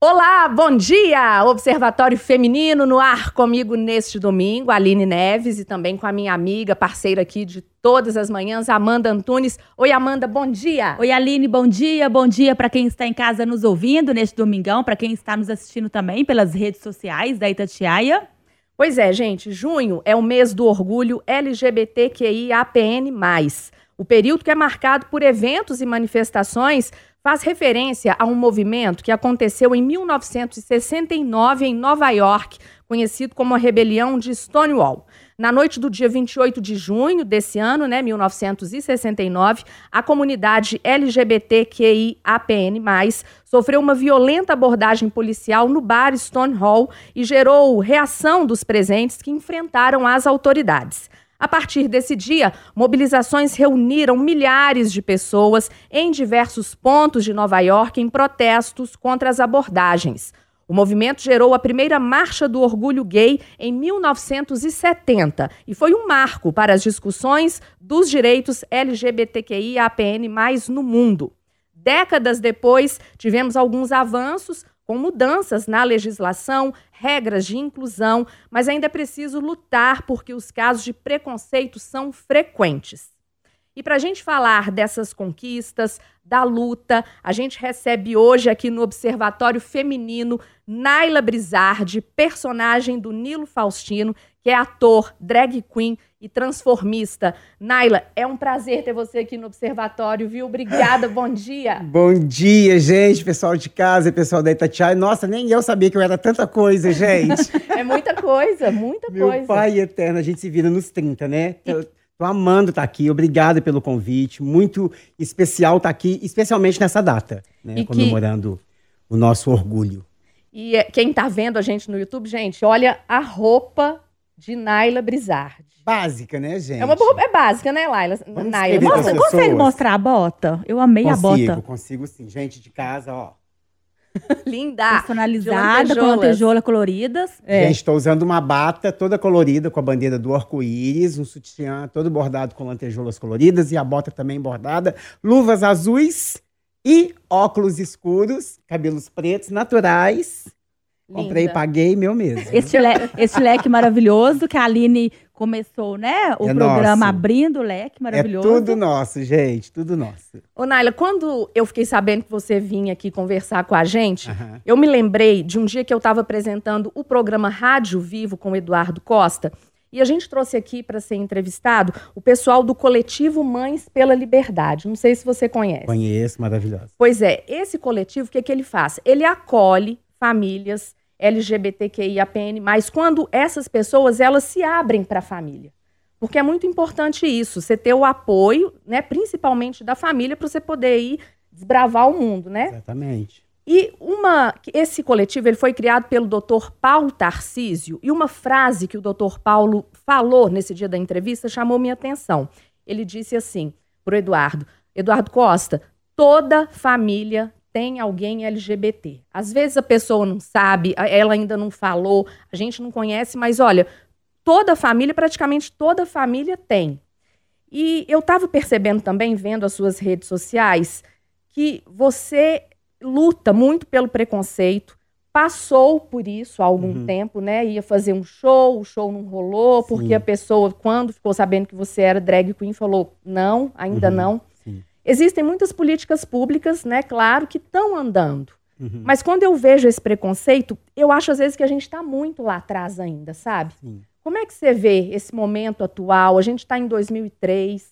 Olá, bom dia! Observatório Feminino no ar comigo neste domingo, Aline Neves, e também com a minha amiga, parceira aqui de todas as manhãs, Amanda Antunes. Oi, Amanda, bom dia! Oi, Aline, bom dia. Bom dia para quem está em casa nos ouvindo neste domingão, para quem está nos assistindo também pelas redes sociais da Itatiaia. Pois é, gente, junho é o mês do orgulho LGBTQIAPN+. O período que é marcado por eventos e manifestações faz referência a um movimento que aconteceu em 1969 em Nova York, conhecido como a Rebelião de Stonewall. Na noite do dia 28 de junho desse ano, né, 1969, a comunidade LGBTQIAPN+, sofreu uma violenta abordagem policial no bar Stonewall e gerou reação dos presentes que enfrentaram as autoridades. A partir desse dia, mobilizações reuniram milhares de pessoas em diversos pontos de Nova York em protestos contra as abordagens. O movimento gerou a primeira Marcha do Orgulho Gay em 1970 e foi um marco para as discussões dos direitos LGBTQI-APN+, no mundo. Décadas depois, tivemos alguns avanços, com mudanças na legislação, regras de inclusão, mas ainda é preciso lutar porque os casos de preconceito são frequentes. E para a gente falar dessas conquistas, da luta, a gente recebe hoje aqui no Observatório Feminino Naila Brizardi, personagem do Nilo Faustino, que é ator, drag queen e transformista. Naila, é um prazer ter você aqui no Observatório, viu? Obrigada, bom dia. Bom dia, gente, pessoal de casa, pessoal da Itatiaia. Nossa, nem eu sabia que eu era tanta coisa, gente. é muita coisa, muita Meu coisa. Meu pai eterno, a gente se vira nos 30, né? Tô, tô amando estar tá aqui, obrigada pelo convite. Muito especial estar tá aqui, especialmente nessa data, né? Comemorando que... o nosso orgulho. E é, quem está vendo a gente no YouTube, gente, olha a roupa de Naila Brizardi. Básica, né, gente? É uma roupa é básica, né, Laila? Vamos Naila. Mostra, consegue mostrar a bota? Eu amei consigo, a bota. Consigo, consigo sim. Gente de casa, ó. Linda! Personalizada, com lantejoulas coloridas. É. Gente, estou usando uma bata toda colorida com a bandeira do arco-íris, um sutiã todo bordado com lantejoulas coloridas e a bota também bordada, luvas azuis e óculos escuros, cabelos pretos, naturais. Linda. Comprei e paguei meu mesmo. Esse, le esse leque maravilhoso que a Aline começou, né? O é programa nosso. abrindo o leque maravilhoso. É tudo nosso, gente, tudo nosso. Ô, Naila, quando eu fiquei sabendo que você vinha aqui conversar com a gente, uhum. eu me lembrei de um dia que eu estava apresentando o programa Rádio Vivo com o Eduardo Costa. E a gente trouxe aqui para ser entrevistado o pessoal do coletivo Mães pela Liberdade. Não sei se você conhece. Conheço, maravilhoso. Pois é, esse coletivo, o que, é que ele faz? Ele acolhe famílias LGBTQIAPN+, mas quando essas pessoas elas se abrem para a família. Porque é muito importante isso, você ter o apoio, né, principalmente da família, para você poder ir desbravar o mundo, né? Exatamente. E uma, esse coletivo ele foi criado pelo Dr. Paulo Tarcísio, e uma frase que o Dr. Paulo falou nesse dia da entrevista chamou minha atenção. Ele disse assim para o Eduardo, Eduardo Costa, toda família tem alguém LGBT. Às vezes a pessoa não sabe, ela ainda não falou, a gente não conhece, mas olha, toda família, praticamente toda família tem. E eu estava percebendo também, vendo as suas redes sociais, que você luta muito pelo preconceito, passou por isso há algum uhum. tempo, né? Ia fazer um show, o show não rolou, Sim. porque a pessoa, quando ficou sabendo que você era drag queen, falou: não, ainda uhum. não. Existem muitas políticas públicas, né, claro, que estão andando. Uhum. Mas quando eu vejo esse preconceito, eu acho às vezes que a gente está muito lá atrás ainda, sabe? Sim. Como é que você vê esse momento atual? A gente está em 2003,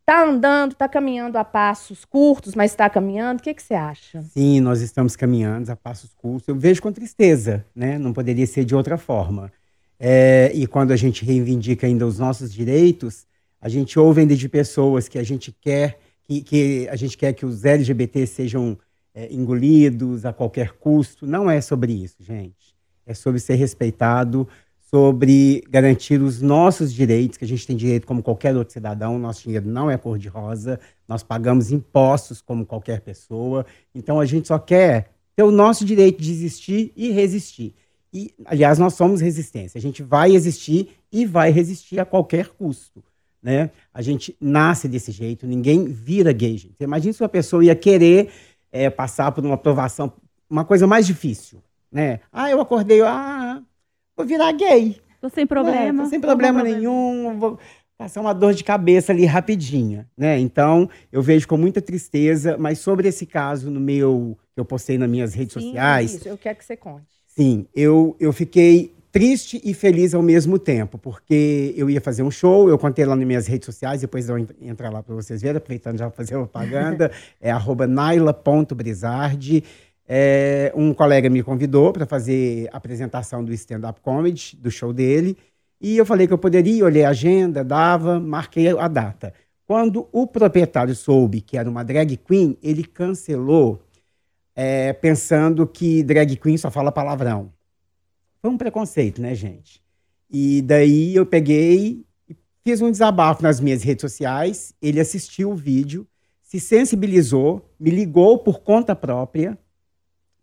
está andando, está caminhando a passos curtos, mas está caminhando. O que, que você acha? Sim, nós estamos caminhando a passos curtos. Eu vejo com tristeza, né? Não poderia ser de outra forma. É, e quando a gente reivindica ainda os nossos direitos, a gente ouve ainda de pessoas que a gente quer que, que a gente quer que os LGBT sejam é, engolidos a qualquer custo. Não é sobre isso, gente. É sobre ser respeitado, sobre garantir os nossos direitos, que a gente tem direito como qualquer outro cidadão. Nosso dinheiro não é cor-de-rosa, nós pagamos impostos como qualquer pessoa. Então a gente só quer ter o nosso direito de existir e resistir. E, aliás, nós somos resistência. A gente vai existir e vai resistir a qualquer custo né? A gente nasce desse jeito, ninguém vira gay, gente. Você imagina se uma pessoa ia querer é, passar por uma aprovação, uma coisa mais difícil, né? Ah, eu acordei, ah, vou virar gay. Tô sem problema. É, tô sem problema nenhum, vou passar uma dor de cabeça ali rapidinha, né? Então, eu vejo com muita tristeza, mas sobre esse caso no meu, que eu postei nas minhas redes Sim, sociais... Isso, eu quero que você conte. Sim, eu, eu fiquei triste e feliz ao mesmo tempo, porque eu ia fazer um show, eu contei lá nas minhas redes sociais, depois eu entrar lá para vocês verem, aproveitando já fazer propaganda, é arroba naila.brizardi. É, um colega me convidou para fazer a apresentação do stand-up comedy, do show dele, e eu falei que eu poderia, olhei a agenda, dava, marquei a data. Quando o proprietário soube que era uma drag queen, ele cancelou, é, pensando que drag queen só fala palavrão. Foi um preconceito, né, gente? E daí eu peguei e fiz um desabafo nas minhas redes sociais. Ele assistiu o vídeo, se sensibilizou, me ligou por conta própria,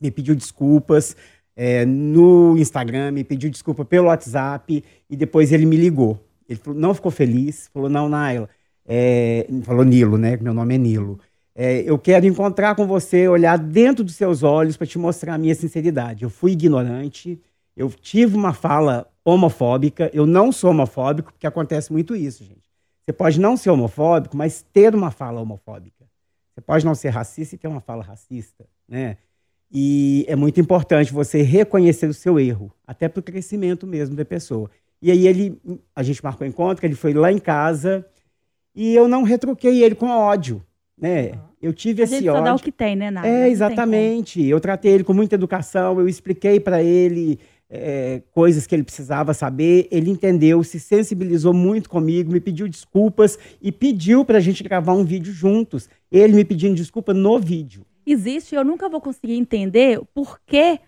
me pediu desculpas é, no Instagram, me pediu desculpa pelo WhatsApp e depois ele me ligou. Ele falou, não ficou feliz, falou, não, Naila, é, falou Nilo, né? Meu nome é Nilo. É, eu quero encontrar com você, olhar dentro dos seus olhos para te mostrar a minha sinceridade. Eu fui ignorante, eu tive uma fala homofóbica, eu não sou homofóbico, porque acontece muito isso, gente. Você pode não ser homofóbico, mas ter uma fala homofóbica. Você pode não ser racista e ter uma fala racista, né? E é muito importante você reconhecer o seu erro, até para o crescimento mesmo da pessoa. E aí ele, a gente marcou encontro, ele foi lá em casa e eu não retruquei ele com ódio, né? Eu tive A esse gente só ódio. dá o que tem, né, Nada? É, exatamente. Eu tratei ele com muita educação, eu expliquei para ele é, coisas que ele precisava saber. Ele entendeu, se sensibilizou muito comigo, me pediu desculpas e pediu para a gente gravar um vídeo juntos. Ele me pedindo desculpa no vídeo. Existe, eu nunca vou conseguir entender por que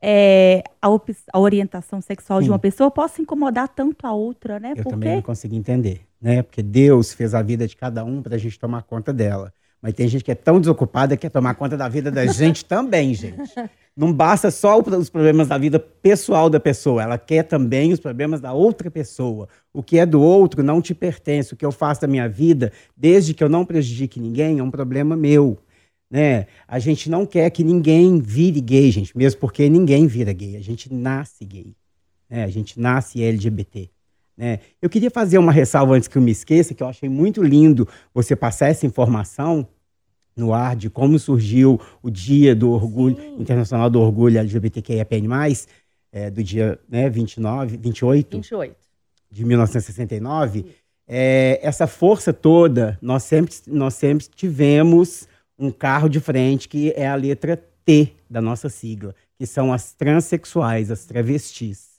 é, a, a orientação sexual de Sim. uma pessoa possa incomodar tanto a outra, né? Eu também não consegui entender, né? Porque Deus fez a vida de cada um para a gente tomar conta dela. Mas tem gente que é tão desocupada que quer tomar conta da vida da gente também, gente. Não basta só os problemas da vida pessoal da pessoa, ela quer também os problemas da outra pessoa. O que é do outro não te pertence. O que eu faço da minha vida, desde que eu não prejudique ninguém, é um problema meu. Né? A gente não quer que ninguém vire gay, gente, mesmo porque ninguém vira gay. A gente nasce gay. né? A gente nasce LGBT. né? Eu queria fazer uma ressalva antes que eu me esqueça, que eu achei muito lindo você passar essa informação no ar de como surgiu o dia do orgulho Sim. internacional do orgulho LGBTQIAPN+, é, do dia né, 29, 28 28. de 1969, é, essa força toda, nós sempre, nós sempre tivemos um carro de frente que é a letra T da nossa sigla, que são as transexuais, as travestis.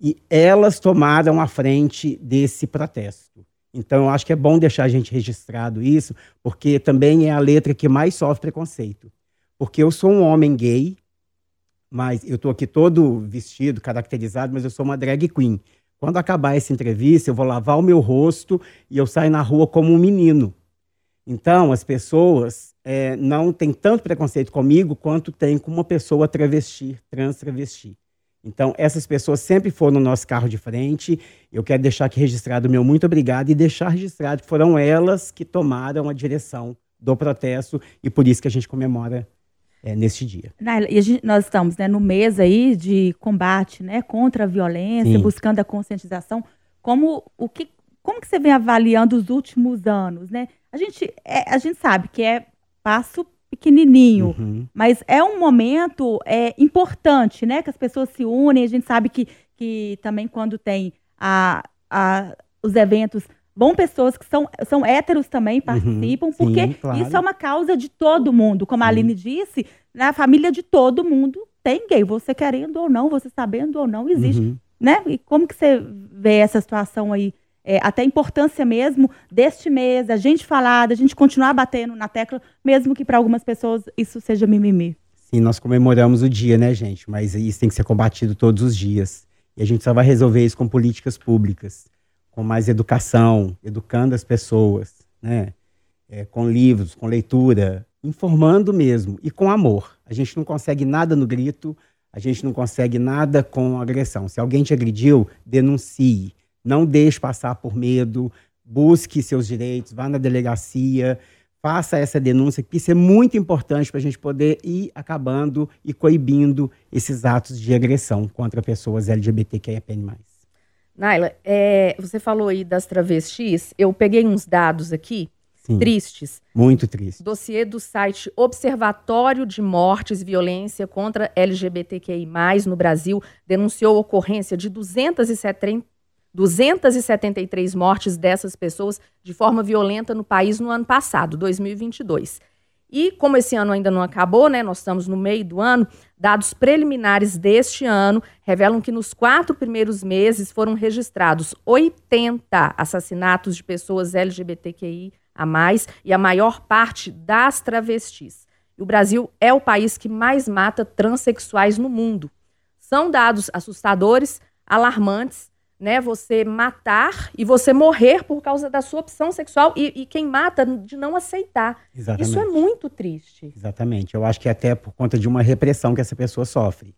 E elas tomaram a frente desse protesto. Então, eu acho que é bom deixar a gente registrado isso, porque também é a letra que mais sofre preconceito. Porque eu sou um homem gay, mas eu estou aqui todo vestido, caracterizado, mas eu sou uma drag queen. Quando acabar essa entrevista, eu vou lavar o meu rosto e eu saio na rua como um menino. Então, as pessoas eh, não têm tanto preconceito comigo quanto tem com uma pessoa travesti, trans travesti. Então, essas pessoas sempre foram no nosso carro de frente. Eu quero deixar aqui registrado o meu muito obrigado e deixar registrado que foram elas que tomaram a direção do protesto e por isso que a gente comemora eh, neste dia. Naila, e gente- nós estamos né, no mês aí de combate né, contra a violência, Sim. buscando a conscientização. Como, o que, como que você vem avaliando os últimos anos? Né? A, gente, é- a gente sabe que é passo pequenininho, Uhum. mas é um momento é, importante, né? Que as pessoas se unem. A gente sabe que, que também quando tem a, a, os eventos, vão pessoas que são, são héteros também participam, Uhum. Sim, porque claro. isso é uma causa de todo mundo. Como a Sim. Aline disse, na família de todo mundo tem gay. Você querendo ou não, você sabendo ou não, existe. Uhum. Né? E como que você vê essa situação aí? É, até a importância mesmo deste mês, a gente falar, a gente continuar batendo na tecla, mesmo que para algumas pessoas isso seja mimimi. Sim, nós comemoramos o dia, né, gente? Mas isso tem que ser combatido todos os dias. E a gente só vai resolver isso com políticas públicas, com mais educação, educando as pessoas, né? É, com livros, com leitura, informando mesmo e com amor. A gente não consegue nada no grito, a gente não consegue nada com agressão. Se alguém te agrediu, denuncie. Não deixe passar por medo, busque seus direitos, vá na delegacia, faça essa denúncia, que isso é muito importante para a gente poder ir acabando e coibindo esses atos de agressão contra pessoas LGBTQIA+. Naila, é, você falou aí das travestis, eu peguei uns dados aqui, Sim, tristes. Muito tristes. Dossiê do site Observatório de Mortes e Violência contra LGBTQI+, no Brasil, denunciou ocorrência de 270, 273 mortes dessas pessoas de forma violenta no país no ano passado, 2022. E como esse ano ainda não acabou, né, nós estamos no meio do ano, dados preliminares deste ano revelam que nos quatro primeiros meses foram registrados 80 assassinatos de pessoas LGBTQI a mais e a maior parte das travestis. E o Brasil é o país que mais mata transexuais no mundo. São dados assustadores, alarmantes né, você matar e você morrer por causa da sua opção sexual e, e, quem mata de não aceitar. Exatamente. Isso é muito triste. Exatamente. Eu acho que até por conta de uma repressão que essa pessoa sofre.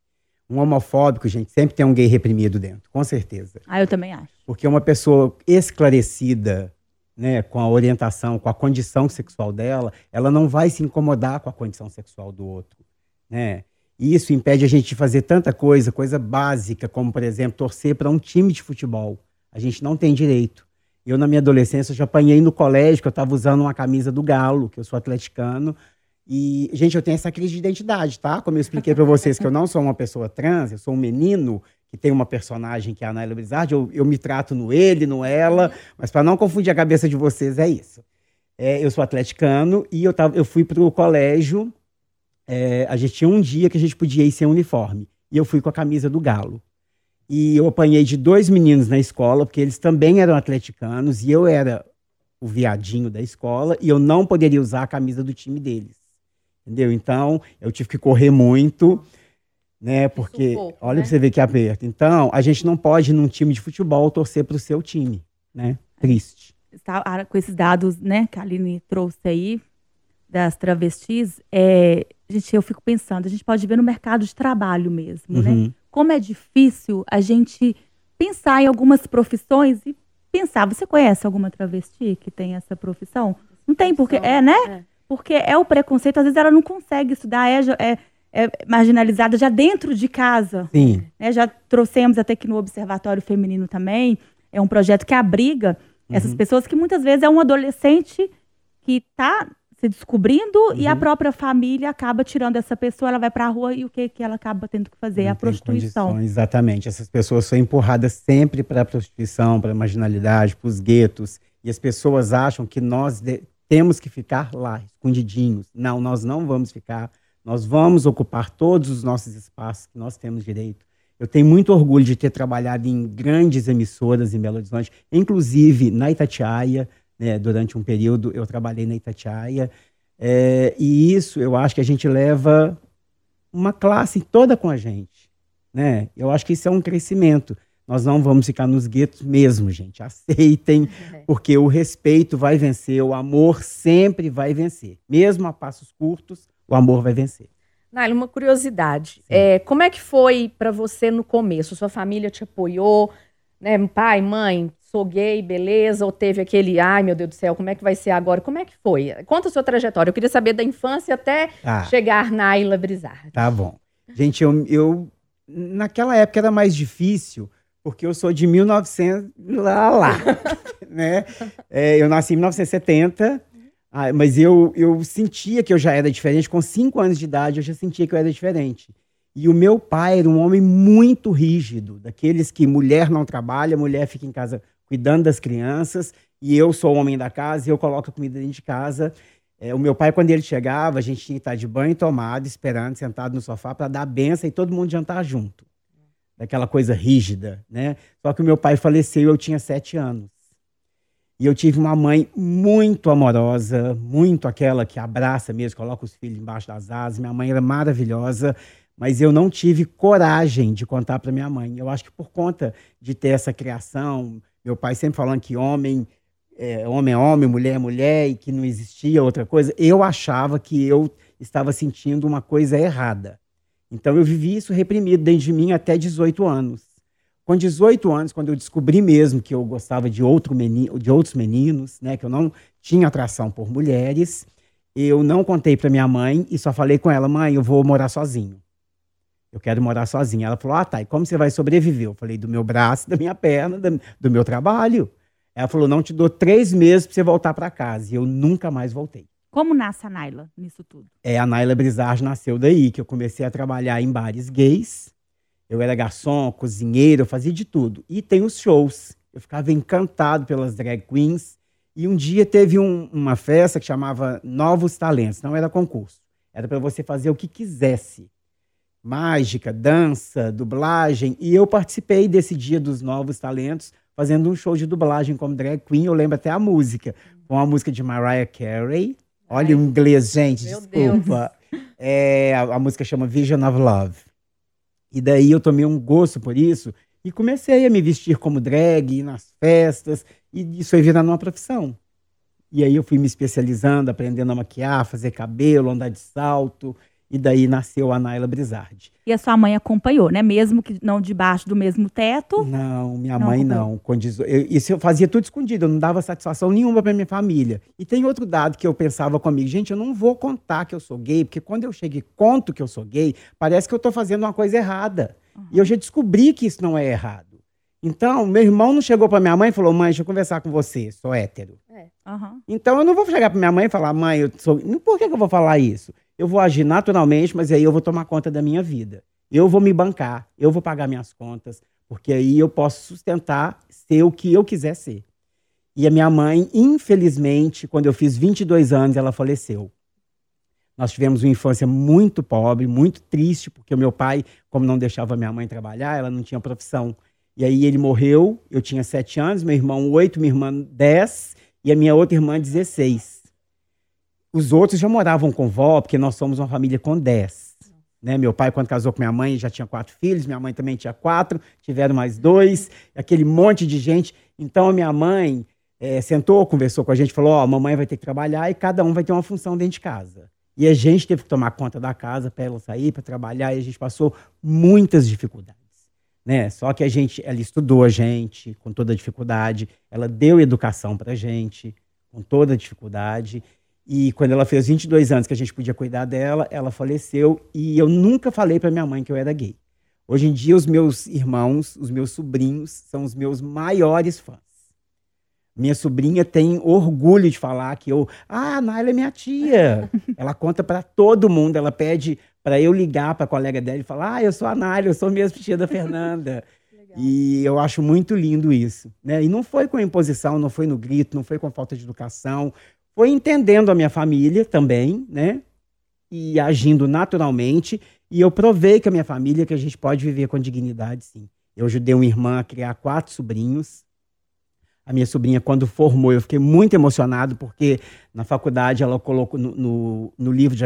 Um homofóbico, gente, sempre tem um gay reprimido dentro, com certeza. Ah, eu também acho. Porque uma pessoa esclarecida, né, com a orientação, com a condição sexual dela, ela não vai se incomodar com a condição sexual do outro, né? E isso impede a gente de fazer tanta coisa, coisa básica, como, por exemplo, torcer para um time de futebol. A gente não tem direito. Eu, na minha adolescência, já apanhei no colégio, que eu estava usando uma camisa do Galo, que eu sou atleticano. E, gente, eu tenho essa crise de identidade, tá? Como eu expliquei para vocês que eu não sou uma pessoa trans, eu sou um menino que tem uma personagem que é a Naila Brizard, eu, eu me trato no ele, no ela, mas para não confundir a cabeça de vocês, é isso. É, eu sou atleticano e eu, tava, eu fui para o colégio é, a gente tinha um dia que a gente podia ir sem uniforme. E eu fui com a camisa do Galo. E eu apanhei de dois meninos na escola, porque eles também eram atleticanos, e eu era o viadinho da escola, e eu não poderia usar a camisa do time deles. Entendeu? Então, eu tive que correr muito, né? Porque, Sufoco, olha né? pra você ver que aperto. Então, a gente não pode, num time de futebol, torcer pro seu time, né? Triste. Com esses dados, né, que a Aline trouxe aí, das travestis, é, gente, eu fico pensando, a gente pode ver no mercado de trabalho mesmo, né? uhum. né? Como é difícil a gente pensar em algumas profissões e pensar, você conhece alguma travesti que tem essa profissão? Não tem, porque é, né? É. Porque é o preconceito, às vezes ela não consegue estudar, é, é, é marginalizada já dentro de casa. Sim. Né? Já trouxemos até aqui no Observatório Feminino também, é um projeto que abriga uhum. essas pessoas que muitas vezes é um adolescente que está se descobrindo uhum. e a uhum. própria família acaba tirando essa pessoa, ela vai para a rua e o que, que ela acaba tendo que fazer? Não a prostituição. Exatamente. Essas pessoas são empurradas sempre para a prostituição, para a marginalidade, para os guetos. E as pessoas acham que nós temos que ficar lá, escondidinhos. Não, nós não vamos ficar. Nós vamos ocupar todos os nossos espaços que nós temos direito. Eu tenho muito orgulho de ter trabalhado em grandes emissoras em Belo Horizonte, inclusive na Itatiaia, né, durante um período eu trabalhei na Itatiaia, é, e isso eu acho que a gente leva uma classe toda com a gente. Né? Eu acho que isso é um crescimento. Nós não vamos ficar nos guetos mesmo, gente. Aceitem, porque o respeito vai vencer, o amor sempre vai vencer. Mesmo a passos curtos, o amor vai vencer. Naila, uma curiosidade. É, como é que foi para você no começo? Sua família te apoiou? Né? Pai, mãe, sou gay, beleza? Ou teve aquele, ai meu Deus do céu, como é que vai ser agora? Como é que foi? Conta a sua trajetória. Eu queria saber da infância até ah, chegar na Ayla Brizard. Tá bom. Gente, eu, eu. Naquela época era mais difícil, porque eu sou de 1900. lá, lá. né? É, eu nasci em 1970. Ah, mas eu, eu sentia que eu já era diferente. Com cinco anos de idade, eu já sentia que eu era diferente. E o meu pai era um homem muito rígido, daqueles que mulher não trabalha, mulher fica em casa cuidando das crianças, e eu sou o homem da casa e eu coloco a comida dentro de casa. É, o meu pai, quando ele chegava, a gente tinha que estar de banho tomado, esperando, sentado no sofá para dar a benção e todo mundo jantar junto. Daquela coisa rígida, né? Só que o meu pai faleceu eu tinha sete anos. E eu tive uma mãe muito amorosa, muito aquela que abraça mesmo, coloca os filhos embaixo das asas. Minha mãe era maravilhosa, mas eu não tive coragem de contar para minha mãe. Eu acho que por conta de ter essa criação, meu pai sempre falando que homem é, homem é homem, mulher é mulher e que não existia outra coisa, eu achava que eu estava sentindo uma coisa errada. Então eu vivi isso reprimido dentro de mim até 18 anos. Com 18 anos, quando eu descobri mesmo que eu gostava de, outro menino, de outros meninos, né, que eu não tinha atração por mulheres, eu não contei para minha mãe e só falei com ela, mãe, eu vou morar sozinho. Eu quero morar sozinha. Ela falou, ah, tá, e como você vai sobreviver? Eu falei, do meu braço, da minha perna, do, meu trabalho. Ela falou, não, te dou três meses para você voltar para casa. E eu nunca mais voltei. Como nasce a Naila nisso tudo? É, a Naila Brizard nasceu daí, que eu comecei a trabalhar em bares gays. Eu era garçom, cozinheiro, eu fazia de tudo. E tem os shows. Eu ficava encantado pelas drag queens. E um dia teve um, uma festa que chamava Novos Talentos. Não era concurso. Era para você fazer o que quisesse. Mágica, dança, dublagem. E eu participei desse dia dos Novos Talentos, fazendo um show de dublagem como drag queen. Eu lembro até a música. Com a música de Mariah Carey Olha o inglês, gente, Meu desculpa. É, a, a, música chama Vision of Love. E daí eu tomei um gosto por isso e comecei a me vestir como drag, ir nas festas, e isso foi virando uma profissão. E aí eu fui me especializando, aprendendo a maquiar, fazer cabelo, andar de salto, e daí nasceu a Naila Brizardi. E a sua mãe acompanhou, né? Mesmo que não debaixo do mesmo teto? Não, minha não mãe não. Eu, isso eu fazia tudo escondido, eu não dava satisfação nenhuma para minha família. E tem outro dado que eu pensava comigo, gente, eu não vou contar que eu sou gay, porque quando eu chego e conto que eu sou gay, parece que eu estou fazendo uma coisa errada. Uhum. E eu já descobri que isso não é errado. Então, meu irmão não chegou para minha mãe e falou: mãe, deixa eu conversar com você, sou hétero. É. Uhum. Então, eu não vou chegar para minha mãe e falar: mãe, eu sou. Por que, que eu vou falar isso? Eu vou agir naturalmente, mas aí eu vou tomar conta da minha vida. Eu vou me bancar, eu vou pagar minhas contas, porque aí eu posso sustentar, ser o que eu quiser ser. E a minha mãe, infelizmente, quando eu fiz 22 anos, ela faleceu. Nós tivemos uma infância muito pobre, muito triste, porque o meu pai, como não deixava minha mãe trabalhar, ela não tinha profissão. E aí ele morreu, eu tinha sete anos, meu irmão oito, minha irmã dez, e a minha outra irmã 16. Os outros já moravam com vó, porque nós somos uma família com dez. Né? Meu pai, quando casou com minha mãe, já tinha quatro filhos, minha mãe também tinha quatro, tiveram mais dois, aquele monte de gente. Então, a minha mãe é, sentou, conversou com a gente, falou: Ó, oh, a mamãe vai ter que trabalhar e cada um vai ter uma função dentro de casa. E a gente teve que tomar conta da casa para ela sair, para trabalhar, e a gente passou muitas dificuldades. Né? Só que a gente, ela estudou a gente com toda a dificuldade, ela deu educação para a gente com toda a dificuldade. E quando ela fez 22 anos que a gente podia cuidar dela, ela faleceu e eu nunca falei para minha mãe que eu era gay. Hoje em dia, os meus irmãos, os meus sobrinhos, são os meus maiores fãs. Minha sobrinha tem orgulho de falar que eu, ah, a Naila é minha tia. ela conta para todo mundo, ela pede para eu ligar para a colega dela e falar: "Ah, eu sou a Naila, eu sou mesmo tia da Fernanda". E eu acho muito lindo isso, né? E não foi com imposição, não foi no grito, não foi com falta de educação, foi entendendo a minha família também, né? E agindo naturalmente. E eu provei com a minha família que a gente pode viver com dignidade, sim. Eu ajudei uma irmã a criar quatro sobrinhos. A minha sobrinha, quando formou, eu fiquei muito emocionado, porque na faculdade ela colocou no, no, no livro de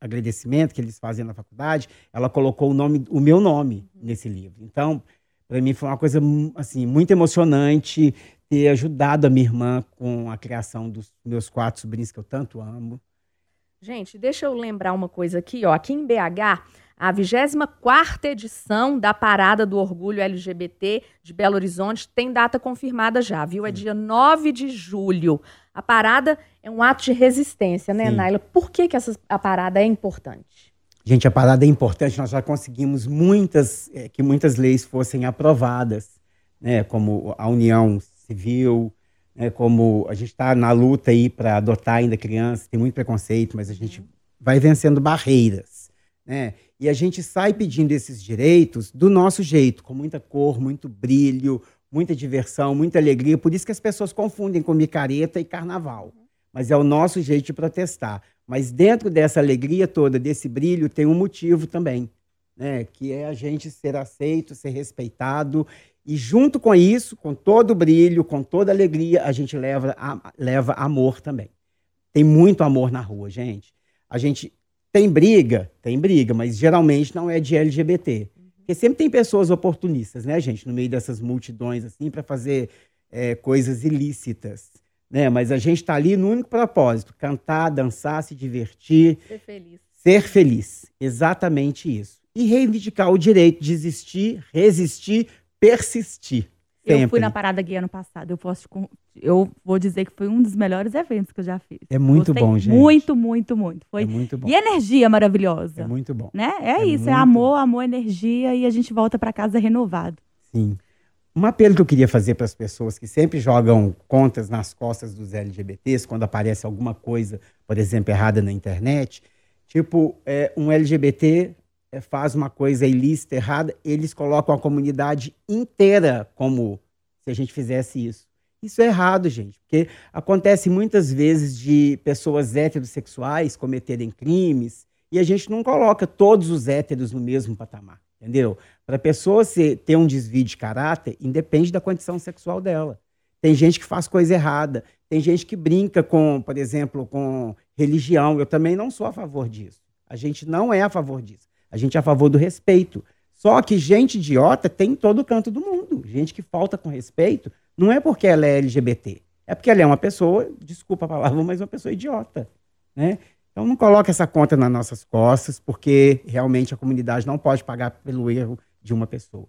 agradecimento que eles fazem na faculdade, ela colocou o nome, o meu nome nesse livro. Então, para mim foi uma coisa assim muito emocionante ter ajudado a minha irmã com a criação dos meus quatro sobrinhos que eu tanto amo. Gente, deixa eu lembrar uma coisa aqui, ó. Aqui em BH, a 24 edição da Parada do Orgulho LGBT de Belo Horizonte tem data confirmada já, viu? É dia 9 de julho. A parada é um ato de resistência, né, Sim. Naila? Por que, que essa, a parada é importante? Gente, a parada é importante. Nós já conseguimos muitas, é, que muitas leis fossem aprovadas, né, como a união civil, né, como a gente está na luta aí para adotar ainda crianças, tem muito preconceito, mas a gente vai vencendo barreiras, né? E a gente sai pedindo esses direitos do nosso jeito, com muita cor, muito brilho, muita diversão, muita alegria. Por isso que as pessoas confundem com micareta e carnaval. Mas é o nosso jeito de protestar. Mas dentro dessa alegria toda, desse brilho, tem um motivo também, né? Que é a gente ser aceito, ser respeitado e junto com isso, com todo o brilho, com toda a alegria, a gente leva, a, leva amor também. Tem muito amor na rua, gente. A gente tem briga, tem briga, mas geralmente não é de LGBT. Porque sempre tem pessoas oportunistas, né, gente, no meio dessas multidões, assim, para fazer é, coisas ilícitas. Né? Mas a gente está ali no único propósito: cantar, dançar, se divertir. Ser feliz. Ser feliz. Exatamente isso. E reivindicar o direito de existir, resistir, persistir. Eu fui na parada gay ano passado. Eu posso eu vou dizer que foi um dos melhores eventos que eu já fiz. É muito Gostei bom, gente. Muito, muito, muito. Foi É muito bom. e energia maravilhosa. É muito bom. Né? É, É isso, é amor, amor, energia e a gente volta para casa renovado. Sim. Um apelo que eu queria fazer para as pessoas que sempre jogam contas nas costas dos LGBTs quando aparece alguma coisa, por exemplo, errada na internet. Tipo, é, um LGBT faz uma coisa ilícita, errada, eles colocam a comunidade inteira como se a gente fizesse isso. Isso é errado, gente, porque acontece muitas vezes de pessoas heterossexuais cometerem crimes e a gente não coloca todos os héteros no mesmo patamar, entendeu? Para a pessoa ter um desvio de caráter, independe da condição sexual dela. Tem gente que faz coisa errada, tem gente que brinca com, por exemplo, com religião. Eu também não sou a favor disso. A gente não é a favor disso. A gente é a favor do respeito. Só que gente idiota tem em todo canto do mundo. Gente que falta com respeito não é porque ela é LGBT, é porque ela é uma pessoa, desculpa a palavra, mas uma pessoa idiota, né? Então não coloque essa conta nas nossas costas, porque realmente a comunidade não pode pagar pelo erro de uma pessoa.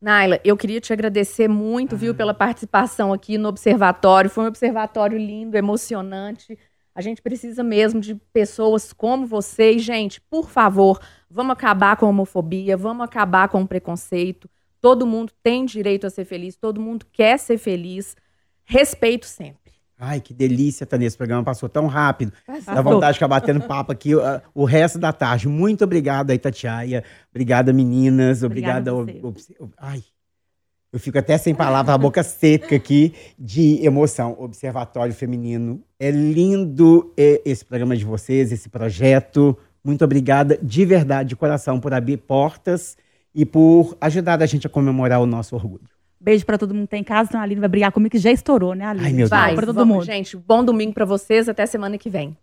Naila, eu queria te agradecer muito, viu, pela participação aqui no Observatório. Foi um observatório lindo, emocionante. A gente precisa mesmo de pessoas como você. E, gente, por favor, vamos acabar com a homofobia, vamos acabar com o preconceito. Todo mundo tem direito a ser feliz, todo mundo quer ser feliz. Respeito sempre. Ai, que delícia estar nesse programa, passou tão rápido. Dá Passou. vontade de ficar batendo papo aqui uh, o resto da tarde. Muito obrigado aí, Tatiaia. Obrigada, meninas. Obrigada Obrigada. a ob- você. obs- Ai, eu fico até sem palavras, a boca seca aqui de emoção. Observatório Feminino. É lindo eh, esse programa de vocês, esse projeto. Muito obrigada, de verdade, de coração, por abrir portas e por ajudar a gente a comemorar o nosso orgulho. Beijo para todo mundo que tá em casa, então a Aline vai brigar comigo que já estourou, né, Aline? Ai, meu Deus. pra todo vamos, mundo. gente. Bom domingo pra vocês. Até semana que vem.